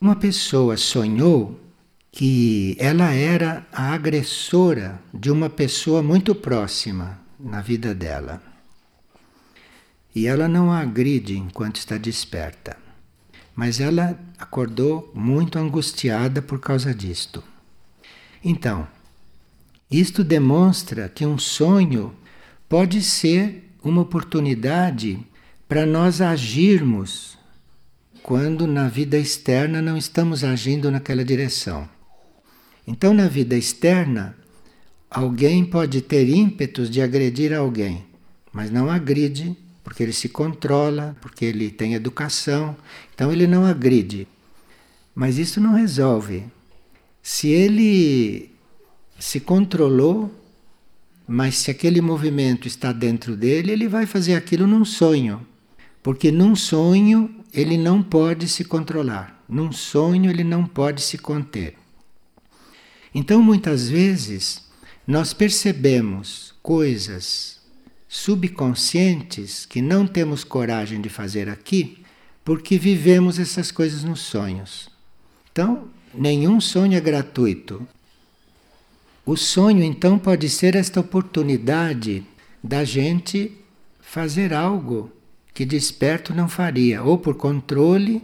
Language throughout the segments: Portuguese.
Uma pessoa sonhou que ela era a agressora de uma pessoa muito próxima na vida dela. E ela não a agride enquanto está desperta. Mas ela acordou muito angustiada por causa disto. Então, isto demonstra que um sonho pode ser uma oportunidade para nós agirmos quando na vida externa não estamos agindo naquela direção. Então, na vida externa, alguém pode ter ímpetos de agredir alguém, mas não agride porque ele se controla, porque ele tem educação, então ele não agride. Mas isso não resolve. Se ele se controlou, mas se aquele movimento está dentro dele, ele vai fazer aquilo num sonho. Porque num sonho ele não pode se controlar, num sonho ele não pode se conter. Então muitas vezes nós percebemos coisas subconscientes que não temos coragem de fazer aqui, porque vivemos essas coisas nos sonhos. Então, nenhum sonho é gratuito. O sonho, então, pode ser esta oportunidade da gente fazer algo que desperto não faria, ou por controle,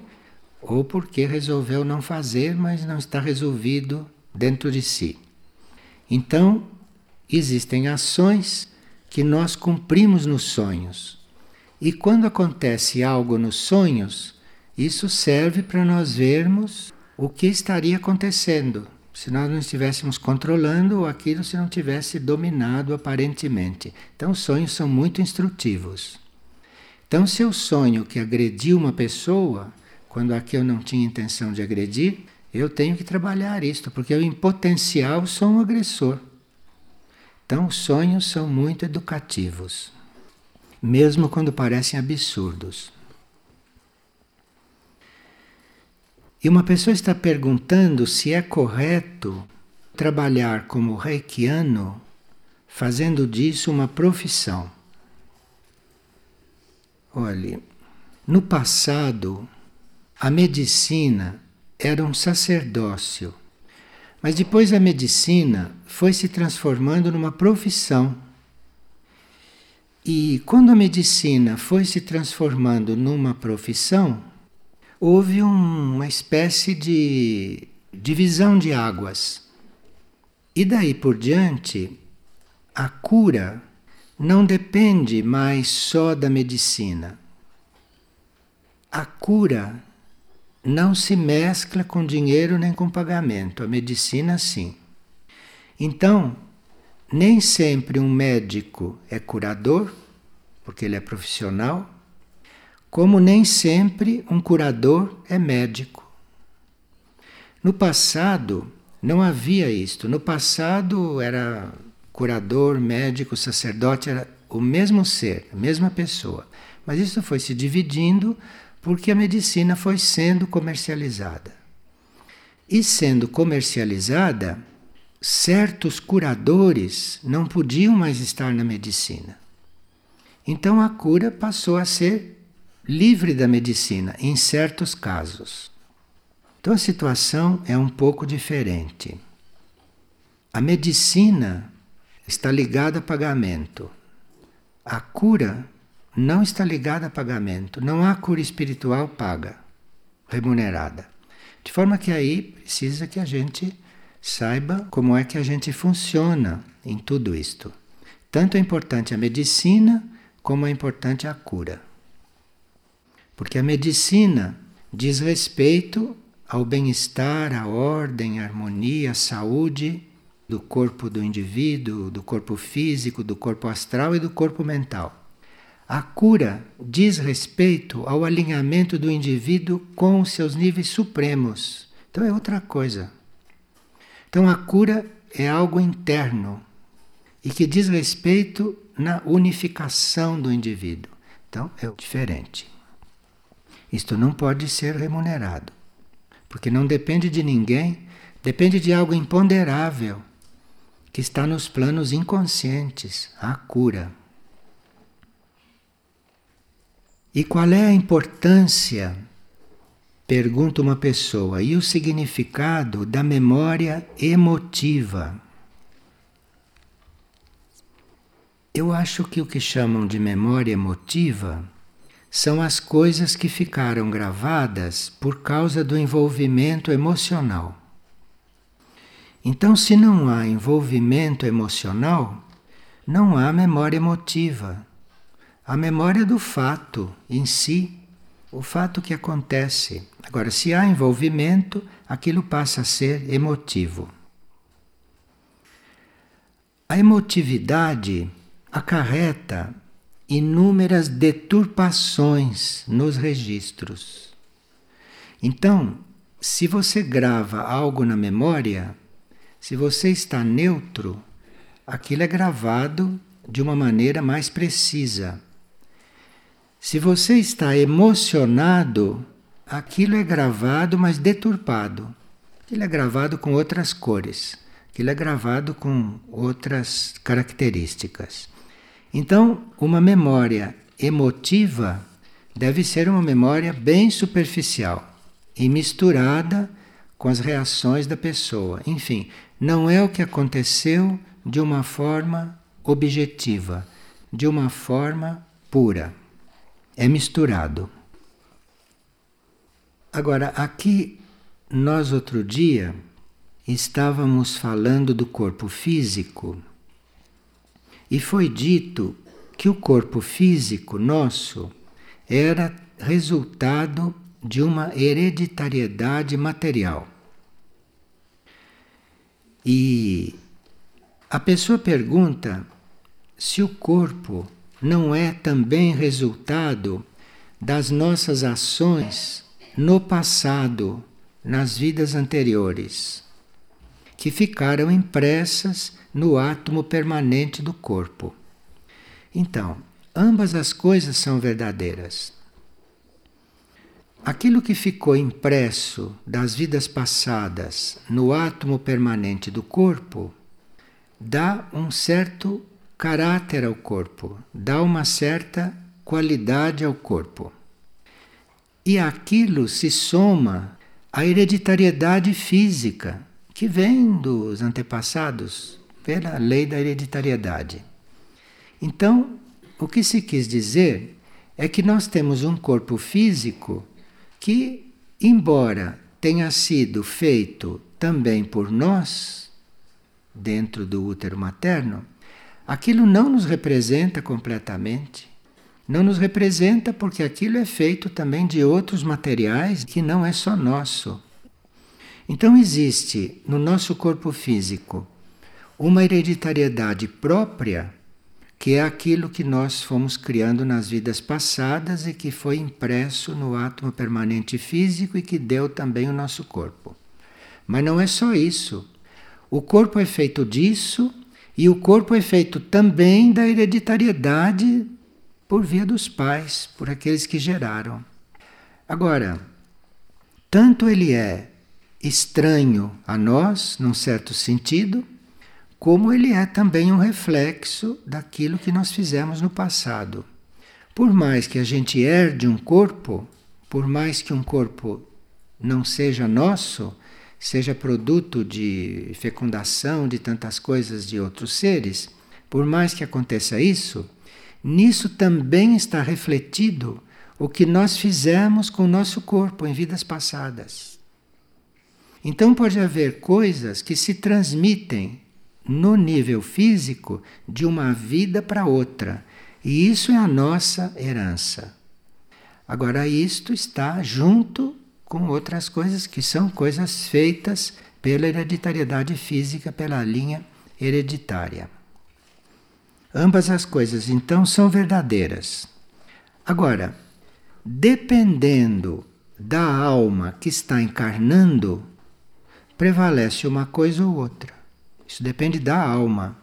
ou porque resolveu não fazer, mas não está resolvido dentro de si. Então, existem ações que nós cumprimos nos sonhos. E quando acontece algo nos sonhos, isso serve para nós vermos o que estaria acontecendo se nós não estivéssemos controlando ou aquilo se não tivesse dominado aparentemente. Então, os sonhos são muito instrutivos. Então, se eu sonho que agredi uma pessoa, quando aqui eu não tinha intenção de agredir, eu tenho que trabalhar isto, porque eu, em potencial, sou um agressor. Então, os sonhos são muito educativos, mesmo quando parecem absurdos. E uma pessoa está perguntando se é correto trabalhar como reikiano, fazendo disso uma profissão. Olhe, no passado, a medicina era um sacerdócio mas depois a medicina foi se transformando numa profissão. E quando a medicina foi se transformando numa profissão, houve um, uma espécie de divisão de águas. E daí por diante, a cura não depende mais só da medicina. A cura não se mescla com dinheiro nem com pagamento, a medicina sim. Então, nem sempre um médico é curador, porque ele é profissional, como nem sempre um curador é médico. No passado não havia isto. No passado era curador, médico, sacerdote, era o mesmo ser, a mesma pessoa. Mas isso foi se dividindo porque a medicina foi sendo comercializada. E sendo comercializada, certos curadores não podiam mais estar na medicina. Então a cura passou a ser livre da medicina em certos casos. Então a situação é um pouco diferente. A medicina está ligada a pagamento. A cura não está ligada a pagamento. Não há cura espiritual paga, remunerada. De forma que aí precisa que a gente saiba como é que a gente funciona em tudo isto. Tanto é importante a medicina como é importante a cura. Porque a medicina diz respeito ao bem-estar, à ordem, à harmonia, à saúde do corpo do indivíduo, do corpo físico, do corpo astral e do corpo mental. A cura diz respeito ao alinhamento do indivíduo com os seus níveis supremos. Então é outra coisa. Então a cura é algo interno e que diz respeito na unificação do indivíduo. Então é diferente. Isto não pode ser remunerado, porque não depende de ninguém, depende de algo imponderável que está nos planos inconscientes, a cura. E qual é a importância Pergunta uma pessoa: e o significado da memória emotiva? Eu acho que o que chamam de memória emotiva são as coisas que ficaram gravadas por causa do envolvimento emocional. Então, se não há envolvimento emocional, não há memória emotiva. A memória do fato em si, o fato que acontece. Agora, se há envolvimento, aquilo passa a ser emotivo. A emotividade acarreta inúmeras deturpações nos registros. Então, se você grava algo na memória, se você está neutro, aquilo é gravado de uma maneira mais precisa. Se você está emocionado, aquilo é gravado, mas deturpado. Aquilo é gravado com outras cores, aquilo é gravado com outras características. Então, uma memória emotiva deve ser uma memória bem superficial e misturada com as reações da pessoa. Enfim, não é o que aconteceu de uma forma objetiva, de uma forma pura. É misturado. Agora, aqui, nós outro dia estávamos falando do corpo físico e foi dito que o corpo físico nosso era resultado de uma hereditariedade material. E a pessoa pergunta se o corpo não é também resultado das nossas ações no passado, nas vidas anteriores, que ficaram impressas no átomo permanente do corpo. Então, ambas as coisas são verdadeiras. Aquilo que ficou impresso das vidas passadas no átomo permanente do corpo dá um certo caráter ao corpo, dá uma certa qualidade ao corpo. E aquilo se soma à hereditariedade física que vem dos antepassados, pela lei da hereditariedade. Então, o que se quis dizer é que nós temos um corpo físico que, embora tenha sido feito também por nós, dentro do útero materno, aquilo não nos representa completamente. Não nos representa porque aquilo é feito também de outros materiais que não é só nosso. Então existe no nosso corpo físico uma hereditariedade própria, que é aquilo que nós fomos criando nas vidas passadas e que foi impresso no átomo permanente físico e que deu também o nosso corpo. Mas não é só isso. O corpo é feito disso e o corpo é feito também da hereditariedade por via dos pais, por aqueles que geraram. Agora, tanto ele é estranho a nós, num certo sentido, como ele é também um reflexo daquilo que nós fizemos no passado. Por mais que a gente herde um corpo, por mais que um corpo não seja nosso, seja produto de fecundação de tantas coisas de outros seres, por mais que aconteça isso, nisso também está refletido o que nós fizemos com o nosso corpo em vidas passadas. Então pode haver coisas que se transmitem no nível físico de uma vida para outra. E isso é a nossa herança. Agora, isto está junto com outras coisas que são coisas feitas pela hereditariedade física, pela linha hereditária. Ambas as coisas, então, são verdadeiras. Agora, dependendo da alma que está encarnando, prevalece uma coisa ou outra. Isso depende da alma.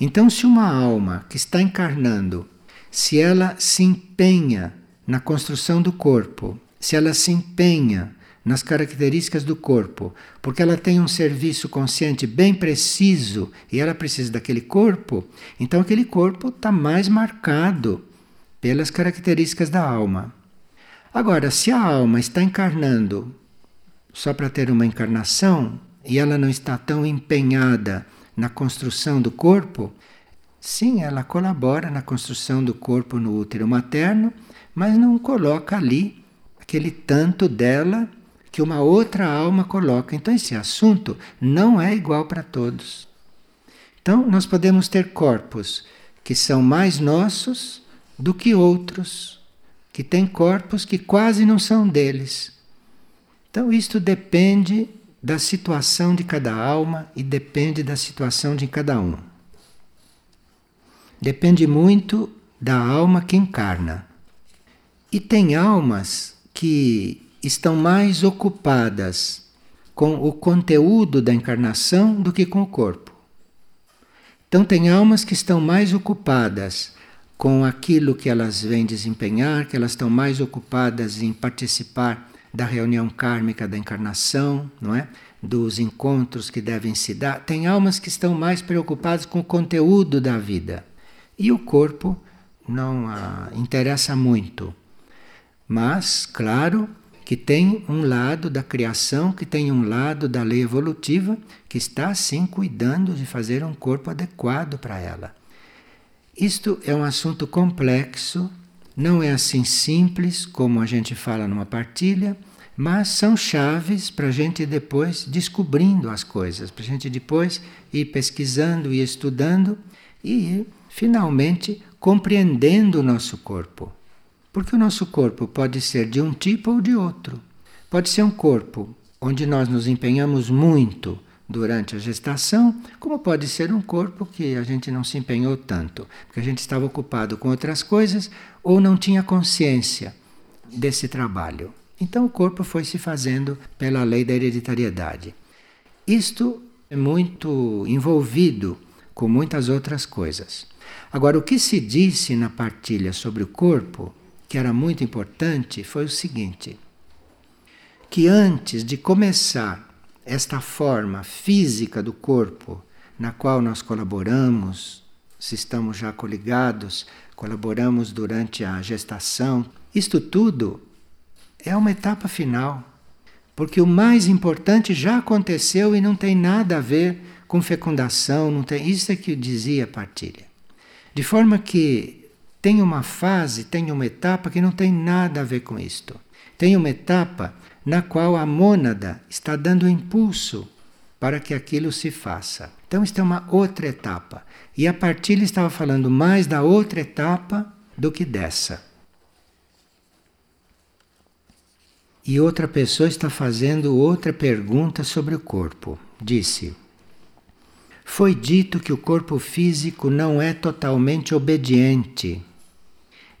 Então, se uma alma que está encarnando, se ela se empenha na construção do corpo, se ela se empenha nas características do corpo, porque ela tem um serviço consciente bem preciso e ela precisa daquele corpo, então aquele corpo está mais marcado pelas características da alma. Agora, se a alma está encarnando só para ter uma encarnação e ela não está tão empenhada na construção do corpo, sim, ela colabora na construção do corpo no útero materno, mas não coloca ali aquele tanto dela que uma outra alma coloca. Então, esse assunto não é igual para todos. Então, nós podemos ter corpos que são mais nossos do que outros, que têm corpos que quase não são deles. Então, isto depende da situação de cada alma e depende da situação de cada um. Depende muito da alma que encarna. E tem almas que estão mais ocupadas com o conteúdo da encarnação do que com o corpo. Então, tem almas que estão mais ocupadas com aquilo que elas vêm desempenhar, que elas estão mais ocupadas em participar da reunião kármica da encarnação, não é? Dos encontros que devem se dar. Tem almas que estão mais preocupadas com o conteúdo da vida. E o corpo não a interessa muito. Mas, claro, que tem um lado da criação, que tem um lado da lei evolutiva, que está sim cuidando de fazer um corpo adequado para ela. Isto é um assunto complexo não é assim simples como a gente fala numa partilha, mas são chaves para a gente depois descobrindo as coisas, para a gente depois ir pesquisando e estudando e finalmente compreendendo o nosso corpo. Porque o nosso corpo pode ser de um tipo ou de outro. Pode ser um corpo onde nós nos empenhamos muito durante a gestação, como pode ser um corpo que a gente não se empenhou tanto, porque a gente estava ocupado com outras coisas ou não tinha consciência desse trabalho. Então o corpo foi se fazendo pela lei da hereditariedade. Isto é muito envolvido com muitas outras coisas. Agora, o que se disse na partilha sobre o corpo, que era muito importante, foi o seguinte: que antes de começar esta forma física do corpo na qual nós colaboramos, se estamos já coligados, colaboramos durante a gestação, isto tudo é uma etapa final. Porque o mais importante já aconteceu e não tem nada a ver com fecundação, não tem, isso é que dizia a partilha. De forma que tem uma fase, tem uma etapa que não tem nada a ver com isto. Tem uma etapa na qual a mônada está dando impulso para que aquilo se faça. Então, isto é uma outra etapa. E a partilha estava falando mais da outra etapa do que dessa. E outra pessoa está fazendo outra pergunta sobre o corpo. Disse: Foi dito que o corpo físico não é totalmente obediente,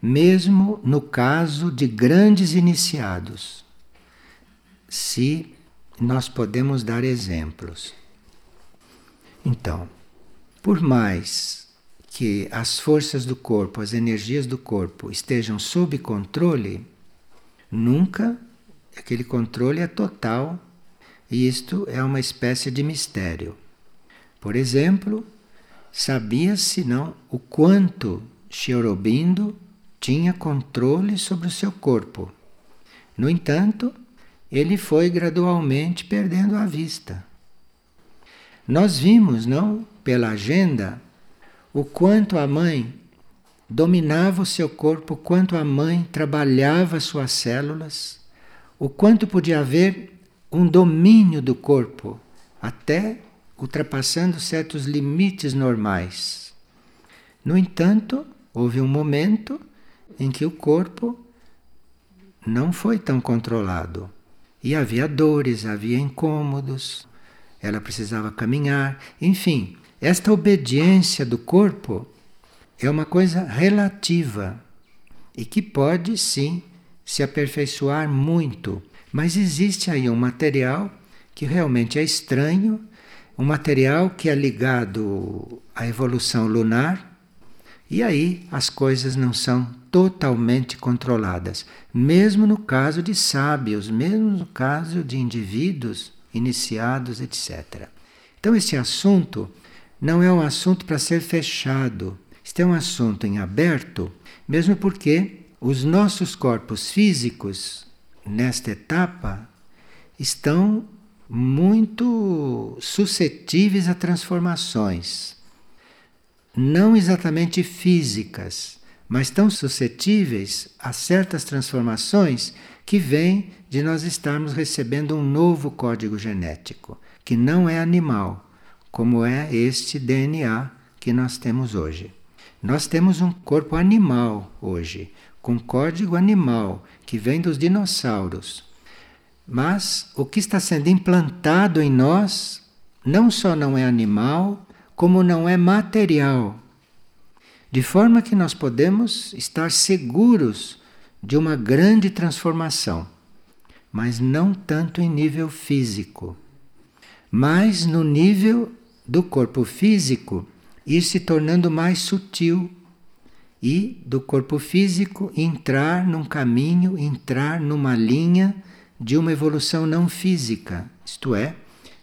mesmo no caso de grandes iniciados se nós podemos dar exemplos. Então, por mais que as forças do corpo, as energias do corpo estejam sob controle, nunca aquele controle é total e isto é uma espécie de mistério. Por exemplo, sabia-se não o quanto Shiorobindo tinha controle sobre o seu corpo. No entanto, ele foi gradualmente perdendo a vista. Nós vimos, não, pela agenda, o quanto a mãe dominava o seu corpo, o quanto a mãe trabalhava suas células, o quanto podia haver um domínio do corpo, até ultrapassando certos limites normais. No entanto, houve um momento em que o corpo não foi tão controlado. E havia dores, havia incômodos, ela precisava caminhar, enfim, esta obediência do corpo é uma coisa relativa e que pode sim se aperfeiçoar muito, mas existe aí um material que realmente é estranho, um material que é ligado à evolução lunar, e aí as coisas não são totalmente controladas, mesmo no caso de sábios, mesmo no caso de indivíduos iniciados, etc. Então, esse assunto não é um assunto para ser fechado, este é um assunto em aberto, mesmo porque os nossos corpos físicos, nesta etapa, estão muito suscetíveis a transformações. Não exatamente físicas, mas tão suscetíveis a certas transformações que vêm de nós estarmos recebendo um novo código genético, que não é animal, como é este DNA que nós temos hoje. Nós temos um corpo animal hoje, com código animal que vem dos dinossauros. Mas o que está sendo implantado em nós não só não é animal, como não é material. De forma que nós podemos estar seguros de uma grande transformação, mas não tanto em nível físico, mas no nível do corpo físico ir se tornando mais sutil e do corpo físico entrar num caminho, entrar numa linha de uma evolução não física, isto é,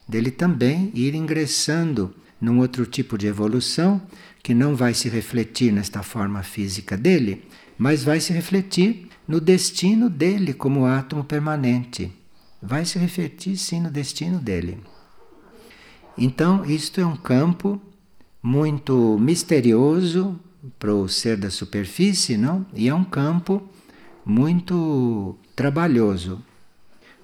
dele também ir ingressando num outro tipo de evolução que não vai se refletir nesta forma física dele, mas vai se refletir no destino dele como átomo permanente. Vai se refletir sim no destino dele. Então, isto é um campo muito misterioso para o ser da superfície, não? E é um campo muito trabalhoso,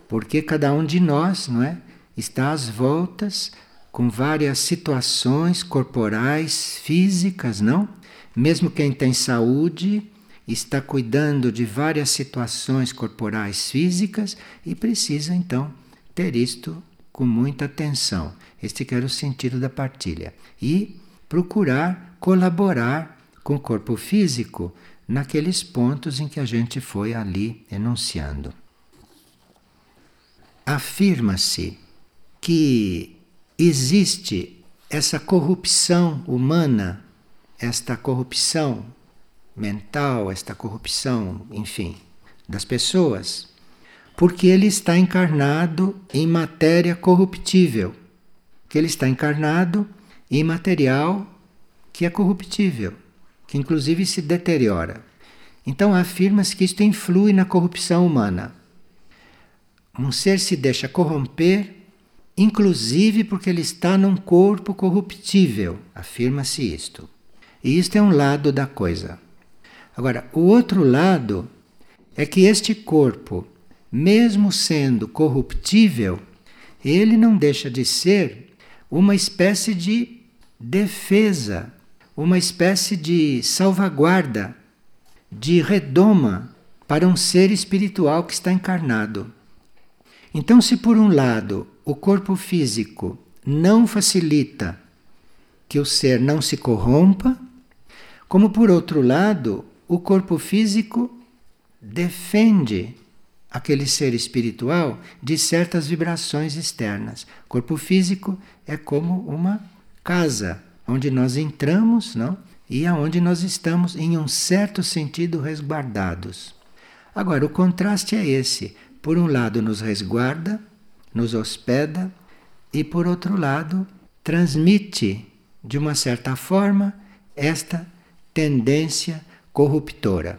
porque cada um de nós, não é, está às voltas com várias situações corporais, físicas, não? Mesmo quem tem saúde está cuidando de várias situações corporais físicas e precisa então ter isto com muita atenção. Este que era o sentido da partilha. E procurar colaborar com o corpo físico naqueles pontos em que a gente foi ali enunciando. Afirma-se que existe essa corrupção humana, esta corrupção mental, esta corrupção, enfim, das pessoas, porque ele está encarnado em matéria corruptível, que ele está encarnado imaterial que é corruptível, que inclusive se deteriora. Então afirma-se que isto influi na corrupção humana. Um ser se deixa corromper, inclusive porque ele está num corpo corruptível, afirma-se isto. E isto é um lado da coisa. Agora, o outro lado é que este corpo, mesmo sendo corruptível, ele não deixa de ser uma espécie de defesa, uma espécie de salvaguarda, de redoma para um ser espiritual que está encarnado. Então, se por um lado o corpo físico não facilita que o ser não se corrompa, como por outro lado o corpo físico defende aquele ser espiritual de certas vibrações externas. O corpo físico é como uma casa onde nós entramos, não? E aonde nós estamos em um certo sentido resguardados. Agora, o contraste é esse. Por um lado nos resguarda, nos hospeda e por outro lado transmite de uma certa forma esta tendência corruptora.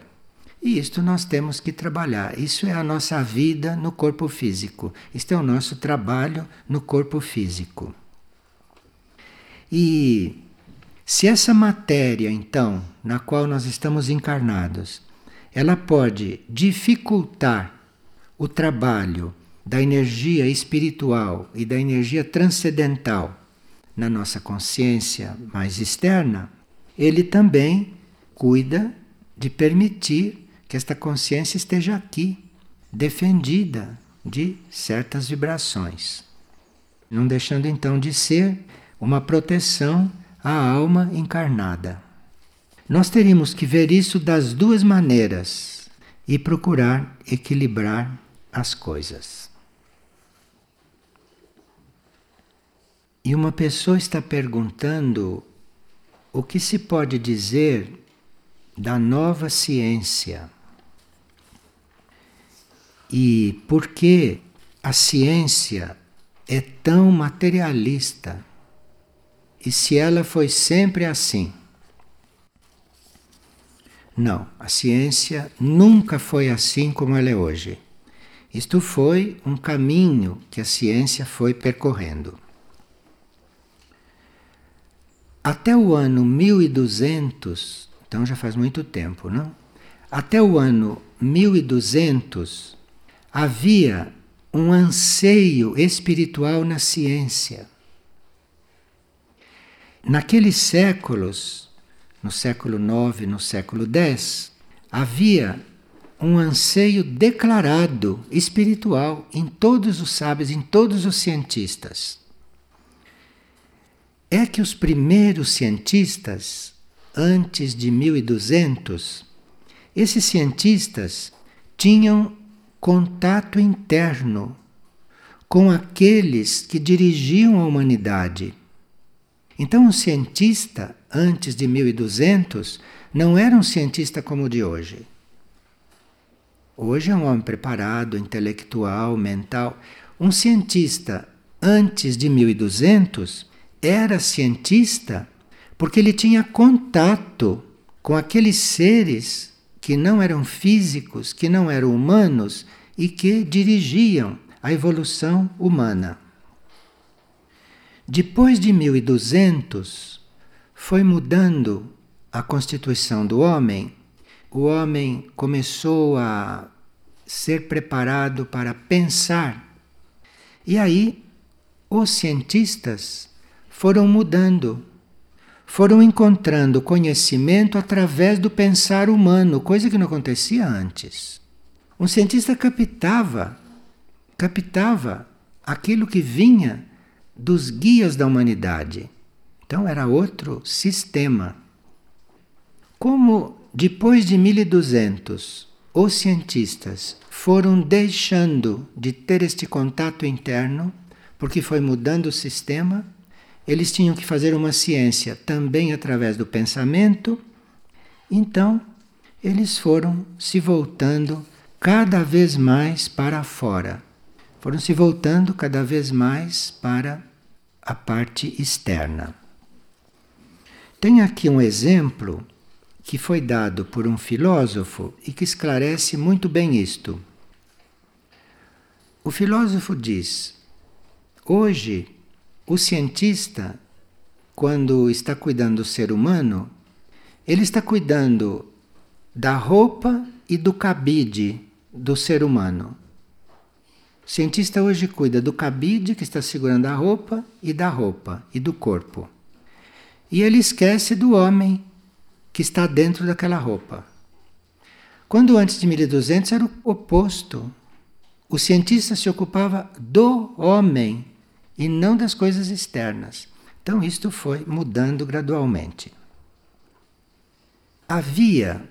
E isto nós temos que trabalhar. Isso é a nossa vida no corpo físico. Isto é o nosso trabalho no corpo físico. E se essa matéria, então, na qual nós estamos encarnados, ela pode dificultar o trabalho da energia espiritual e da energia transcendental na nossa consciência mais externa, ele também cuida de permitir que esta consciência esteja aqui, defendida de certas vibrações, não deixando então de ser uma proteção à alma encarnada. Nós teríamos que ver isso das duas maneiras e procurar equilibrar as coisas. E uma pessoa está perguntando o que se pode dizer da nova ciência. E por que a ciência é tão materialista? E se ela foi sempre assim? Não, a ciência nunca foi assim como ela é hoje. Isto foi um caminho que a ciência foi percorrendo. Até o ano 1200, então já faz muito tempo, não? Até o ano 1200 havia um anseio espiritual na ciência. Naqueles séculos, no século IX, no século X, havia um anseio declarado espiritual em todos os sábios, em todos os cientistas. É que os primeiros cientistas, antes de 1200, esses cientistas tinham contato interno com aqueles que dirigiam a humanidade. Então, um cientista antes de 1200 não era um cientista como o de hoje. Hoje é um homem preparado, intelectual, mental. Um cientista antes de 1200 era cientista porque ele tinha contato com aqueles seres que não eram físicos, que não eram humanos e que dirigiam a evolução humana. Depois de 1200, foi mudando a constituição do homem o homem começou a ser preparado para pensar. E aí, os cientistas foram mudando, foram encontrando conhecimento através do pensar humano, coisa que não acontecia antes. Um cientista captava, captava aquilo que vinha dos guias da humanidade. Então era outro sistema. Como depois de 1200, os cientistas foram deixando de ter este contato interno, porque foi mudando o sistema, eles tinham que fazer uma ciência também através do pensamento, então eles foram se voltando cada vez mais para fora, foram se voltando cada vez mais para a parte externa. Tem aqui um exemplo que foi dado por um filósofo e que esclarece muito bem isto. O filósofo diz: hoje, o cientista, quando está cuidando do ser humano, ele está cuidando da roupa e do cabide do ser humano. O cientista hoje cuida do cabide que está segurando a roupa e da roupa e do corpo. E ele esquece do homem que está dentro daquela roupa. Quando antes de 1200 era o oposto. O cientista se ocupava do homem e não das coisas externas. Então isto foi mudando gradualmente. Havia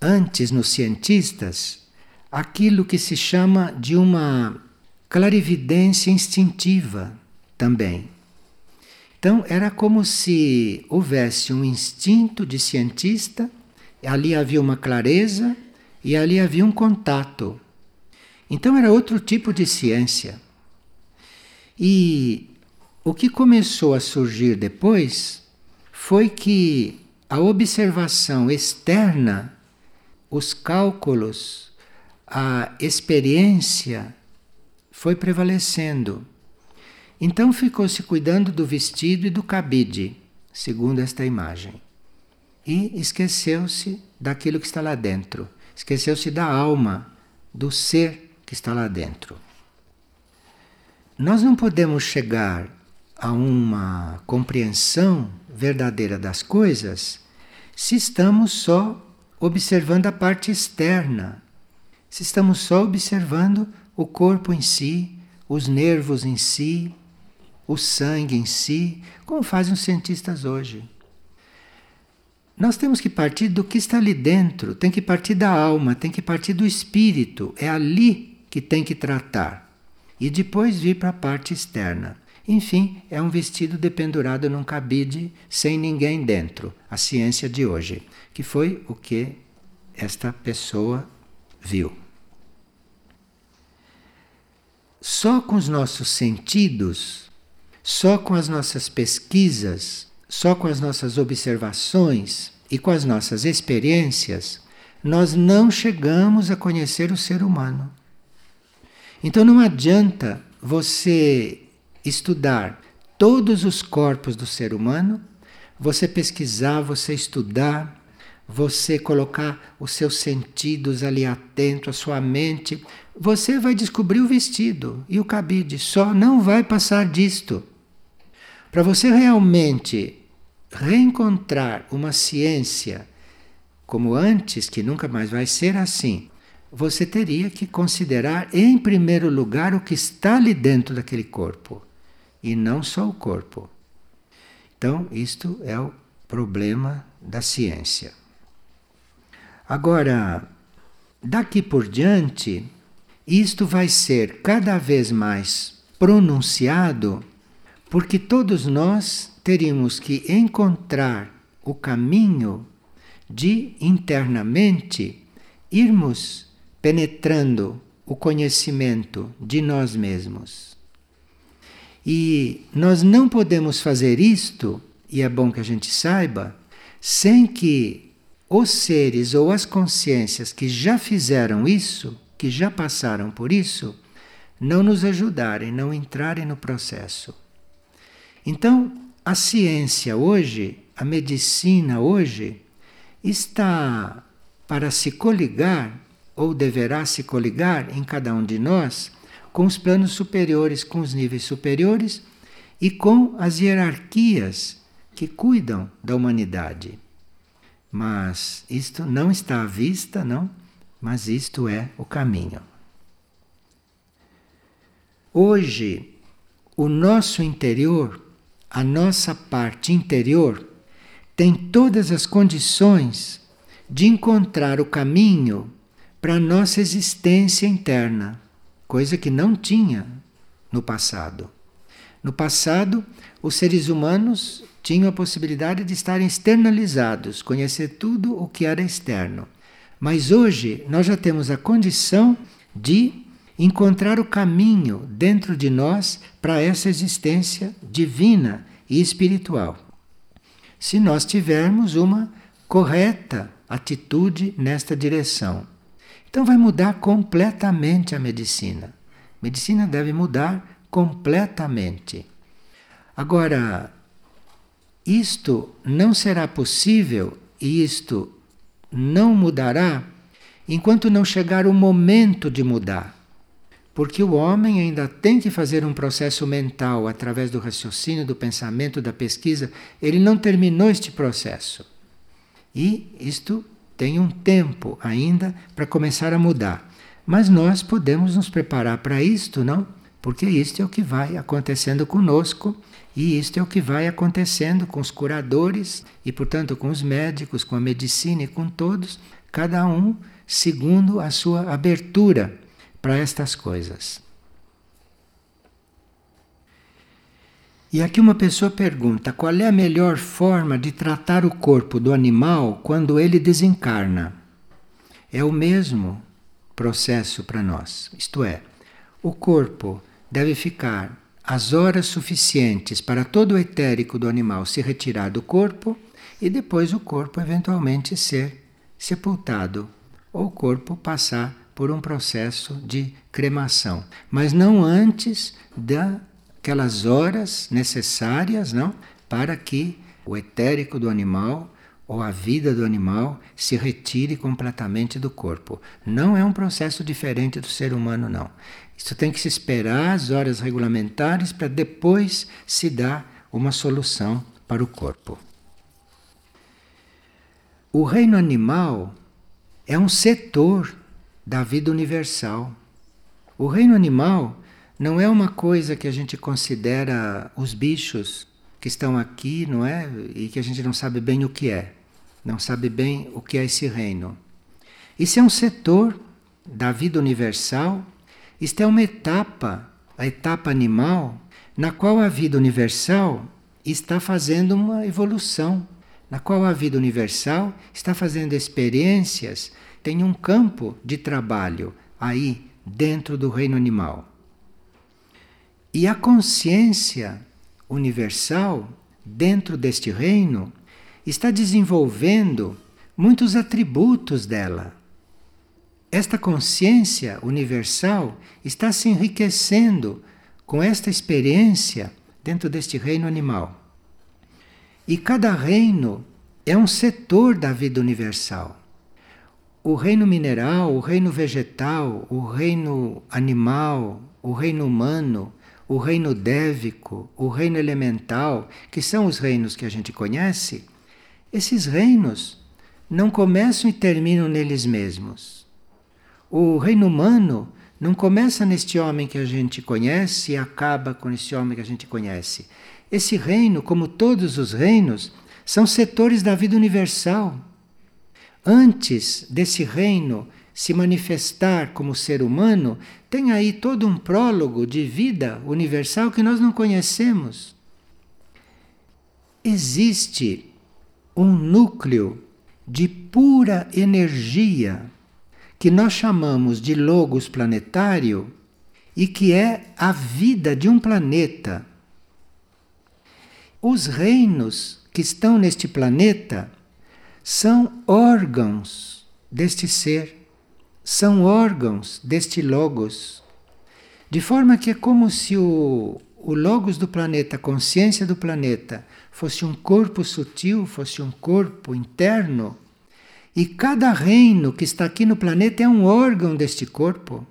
antes nos cientistas aquilo que se chama de uma clarividência instintiva também. Então era como se houvesse um instinto de cientista, ali havia uma clareza e ali havia um contato. Então era outro tipo de ciência. E o que começou a surgir depois foi que a observação externa, os cálculos, a experiência foi prevalecendo. Então ficou se cuidando do vestido e do cabide, segundo esta imagem. E esqueceu-se daquilo que está lá dentro. Esqueceu-se da alma, do ser que está lá dentro. Nós não podemos chegar a uma compreensão verdadeira das coisas se estamos só observando a parte externa, se estamos só observando o corpo em si, os nervos em si, o sangue em si, como fazem os cientistas hoje. Nós temos que partir do que está ali dentro, tem que partir da alma, tem que partir do espírito, é ali que tem que tratar. E depois vir para a parte externa. Enfim, é um vestido dependurado num cabide sem ninguém dentro. A ciência de hoje, que foi o que esta pessoa viu. Só com os nossos sentidos só com as nossas pesquisas, só com as nossas observações e com as nossas experiências, nós não chegamos a conhecer o ser humano. Então não adianta você estudar todos os corpos do ser humano, você pesquisar, você estudar, você colocar os seus sentidos ali atento, a sua mente, você vai descobrir o vestido e o cabide, só não vai passar disto. Para você realmente reencontrar uma ciência como antes, que nunca mais vai ser assim, você teria que considerar em primeiro lugar o que está ali dentro daquele corpo e não só o corpo. Então, isto é o problema da ciência. Agora, daqui por diante, isto vai ser cada vez mais pronunciado, porque todos nós teríamos que encontrar o caminho de internamente irmos penetrando o conhecimento de nós mesmos. E nós não podemos fazer isto, e é bom que a gente saiba, sem que os seres ou as consciências que já fizeram isso, que já passaram por isso, não nos ajudarem, não entrarem no processo. Então, a ciência hoje, a medicina hoje, está para se coligar, ou deverá se coligar em cada um de nós, com os planos superiores, com os níveis superiores e com as hierarquias que cuidam da humanidade. Mas isto não está à vista, não, mas isto é o caminho. Hoje, o nosso interior, a nossa parte interior, tem todas as condições de encontrar o caminho para a nossa existência interna coisa que não tinha no passado. No passado, os seres humanos tinham a possibilidade de estarem externalizados, conhecer tudo o que era externo. Mas hoje nós já temos a condição de encontrar o caminho dentro de nós para essa existência divina e espiritual. Se nós tivermos uma correta atitude nesta direção. Então vai mudar completamente a medicina. Medicina deve mudar completamente. Agora, isto não será possível e isto não mudará enquanto não chegar o momento de mudar. Porque o homem ainda tem que fazer um processo mental através do raciocínio, do pensamento, da pesquisa. Ele não terminou este processo. E isto tem um tempo ainda para começar a mudar. Mas nós podemos nos preparar para isto, não? Porque isto é o que vai acontecendo conosco e isto é o que vai acontecendo com os curadores e, portanto, com os médicos, com a medicina e com todos, cada um segundo a sua abertura para estas coisas. E aqui uma pessoa pergunta: qual é a melhor forma de tratar o corpo do animal quando ele desencarna? É o mesmo processo para nós. Isto é, o corpo deve ficar as horas suficientes para todo o etérico do animal se retirar do corpo e depois o corpo eventualmente ser sepultado ou o corpo passar por um processo de cremação, mas não antes da aquelas horas necessárias, não, para que o etérico do animal ou a vida do animal se retire completamente do corpo. Não é um processo diferente do ser humano, não. Isso tem que se esperar as horas regulamentares para depois se dar uma solução para o corpo. O reino animal é um setor da vida universal. O reino animal não é uma coisa que a gente considera os bichos que estão aqui, não é? E que a gente não sabe bem o que é. Não sabe bem o que é esse reino. Isso é um setor da vida universal. Isto é uma etapa, a etapa animal, na qual a vida universal está fazendo uma evolução, na qual a vida universal está fazendo experiências, tem um campo de trabalho aí dentro do reino animal. E a consciência universal, dentro deste reino, está desenvolvendo muitos atributos dela. Esta consciência universal está se enriquecendo com esta experiência dentro deste reino animal. E cada reino é um setor da vida universal. O reino mineral, o reino vegetal, o reino animal, o reino humano, o reino dévico, o reino elemental, que são os reinos que a gente conhece, esses reinos não começam e terminam neles mesmos. O reino humano não começa neste homem que a gente conhece e acaba com esse homem que a gente conhece. Esse reino, como todos os reinos, são setores da vida universal. Antes desse reino se manifestar como ser humano, tem aí todo um prólogo de vida universal que nós não conhecemos. Existe um núcleo de pura energia que nós chamamos de logos planetário e que é a vida de um planeta. Os reinos que estão neste planeta são órgãos deste ser, são órgãos deste logos. De forma que é como se o, o logos do planeta, a consciência do planeta, fosse um corpo sutil, fosse um corpo interno e cada reino que está aqui no planeta é um órgão deste corpo.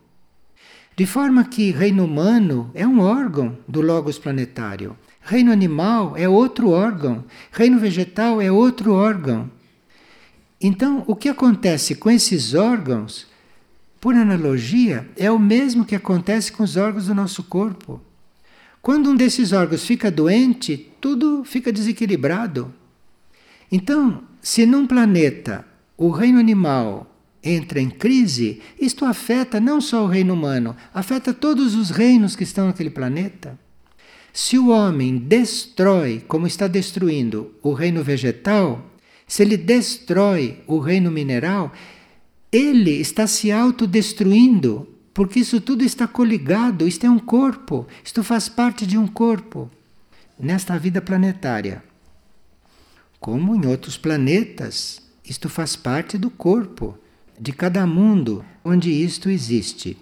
De forma que reino humano é um órgão do Logos planetário. Reino animal é outro órgão. Reino vegetal é outro órgão. Então, o que acontece com esses órgãos, por analogia, é o mesmo que acontece com os órgãos do nosso corpo. Quando um desses órgãos fica doente, tudo fica desequilibrado. Então, se num planeta o reino animal entra em crise, isto afeta não só o reino humano, afeta todos os reinos que estão naquele planeta. Se o homem destrói, como está destruindo, o reino vegetal, se ele destrói o reino mineral, ele está se autodestruindo, porque isso tudo está coligado, isto é um corpo, isto faz parte de um corpo nesta vida planetária. Como em outros planetas, isto faz parte do corpo, de cada mundo onde isto existe.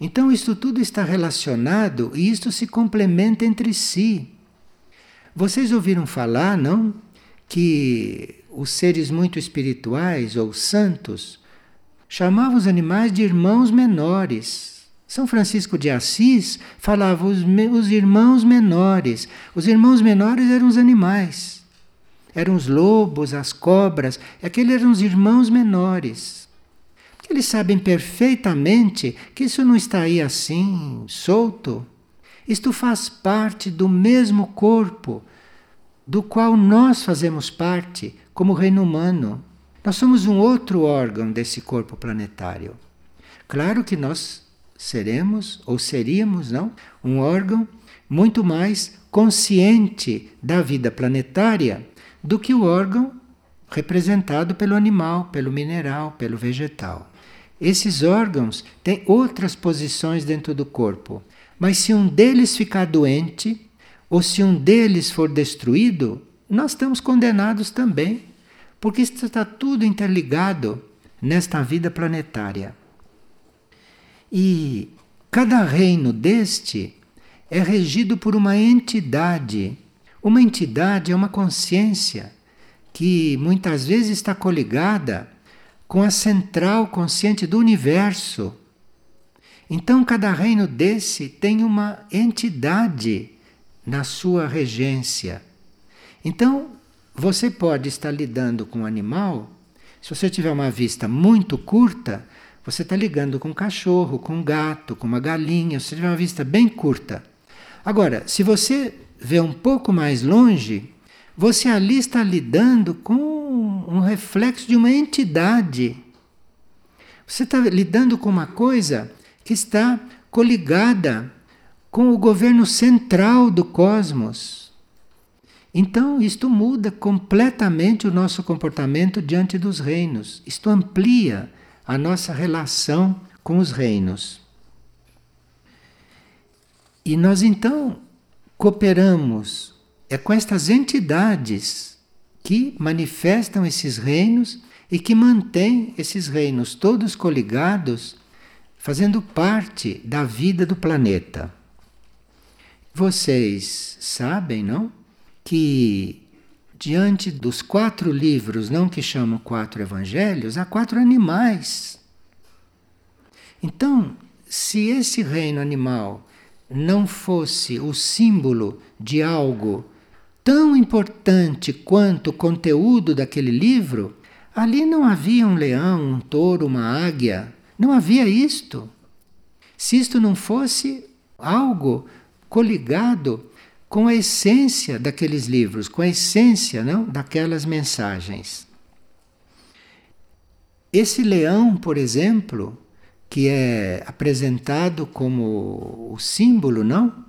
Então, isto tudo está relacionado e isto se complementa entre si. Vocês ouviram falar, não? Que os seres muito espirituais ou santos chamavam os animais de irmãos menores. São Francisco de Assis falava os, os irmãos menores. Os irmãos menores eram os animais eram os lobos, as cobras, aqueles eram os irmãos menores. Eles sabem perfeitamente que isso não está aí assim, solto. Isto faz parte do mesmo corpo do qual nós fazemos parte como reino humano. Nós somos um outro órgão desse corpo planetário. Claro que nós seremos ou seríamos, não, um órgão muito mais consciente da vida planetária do que o órgão representado pelo animal, pelo mineral, pelo vegetal. Esses órgãos têm outras posições dentro do corpo, mas se um deles ficar doente, ou se um deles for destruído, nós estamos condenados também, porque está tudo interligado nesta vida planetária. E cada reino deste é regido por uma entidade uma entidade é uma consciência que muitas vezes está coligada com a central consciente do universo. Então, cada reino desse tem uma entidade na sua regência. Então, você pode estar lidando com um animal, se você tiver uma vista muito curta, você está ligando com um cachorro, com um gato, com uma galinha, se você tiver uma vista bem curta. Agora, se você vê um pouco mais longe, você ali está lidando com um reflexo de uma entidade. Você está lidando com uma coisa que está coligada com o governo central do cosmos. Então, isto muda completamente o nosso comportamento diante dos reinos. Isto amplia a nossa relação com os reinos. E nós então cooperamos é com estas entidades que manifestam esses reinos e que mantém esses reinos todos coligados, fazendo parte da vida do planeta. Vocês sabem, não? Que diante dos quatro livros, não que chamam quatro evangelhos, há quatro animais. Então, se esse reino animal não fosse o símbolo de algo tão importante quanto o conteúdo daquele livro, ali não havia um leão, um touro, uma águia, não havia isto. Se isto não fosse algo coligado com a essência daqueles livros, com a essência não, daquelas mensagens. Esse leão, por exemplo, que é apresentado como o símbolo, não,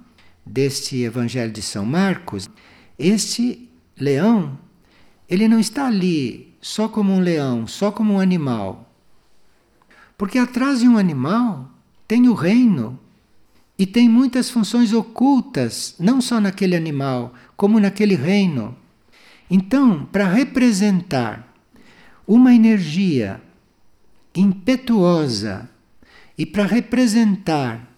deste Evangelho de São Marcos, este leão, ele não está ali só como um leão, só como um animal. Porque atrás de um animal tem o reino e tem muitas funções ocultas, não só naquele animal, como naquele reino. Então, para representar uma energia impetuosa e para representar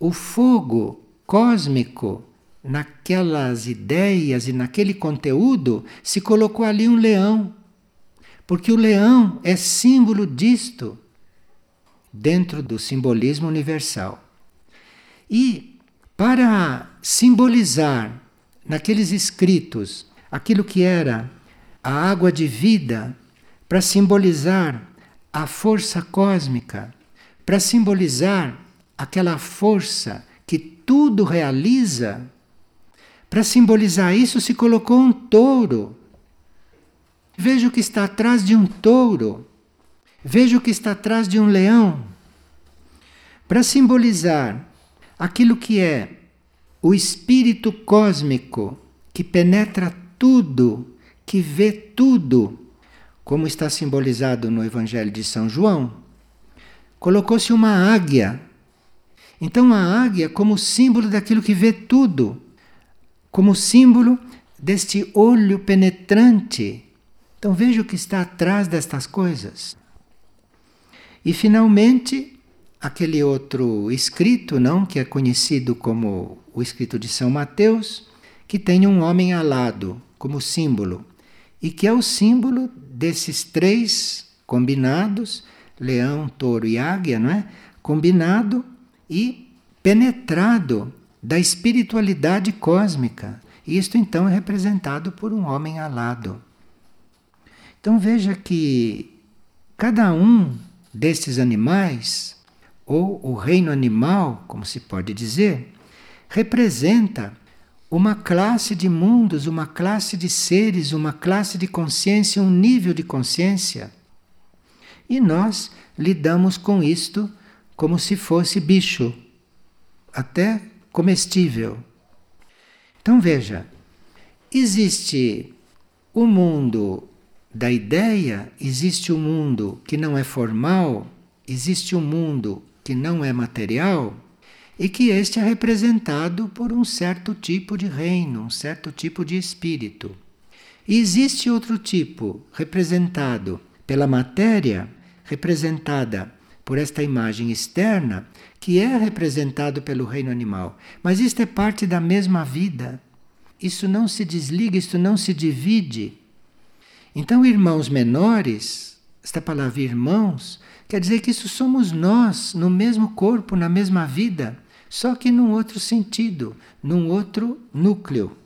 o fogo cósmico naquelas ideias e naquele conteúdo, se colocou ali um leão. Porque o leão é símbolo disto dentro do simbolismo universal. E para simbolizar naqueles escritos aquilo que era a água de vida, para simbolizar a força cósmica, para simbolizar aquela força que tudo realiza, para simbolizar isso se colocou um touro. Veja o que está atrás de um touro. Veja o que está atrás de um leão. Para simbolizar aquilo que é o espírito cósmico que penetra tudo, que vê tudo, como está simbolizado no Evangelho de São João, colocou-se uma águia. Então, a águia, como símbolo daquilo que vê tudo, como símbolo deste olho penetrante. Então, veja o que está atrás destas coisas. E, finalmente, aquele outro escrito, não, que é conhecido como o escrito de São Mateus, que tem um homem alado como símbolo e que é o símbolo desses três combinados, leão, touro e águia, não é? Combinado e penetrado da espiritualidade cósmica. Isto então é representado por um homem alado. Então veja que cada um destes animais ou o reino animal, como se pode dizer, representa uma classe de mundos, uma classe de seres, uma classe de consciência, um nível de consciência. E nós lidamos com isto como se fosse bicho, até comestível. Então veja, existe o mundo da ideia, existe o mundo que não é formal, existe o mundo que não é material e que este é representado por um certo tipo de reino, um certo tipo de espírito. E existe outro tipo, representado pela matéria, representada por esta imagem externa, que é representado pelo reino animal. Mas isto é parte da mesma vida. Isso não se desliga, isso não se divide. Então, irmãos menores, esta palavra irmãos, Quer dizer que isso somos nós, no mesmo corpo, na mesma vida, só que num outro sentido, num outro núcleo.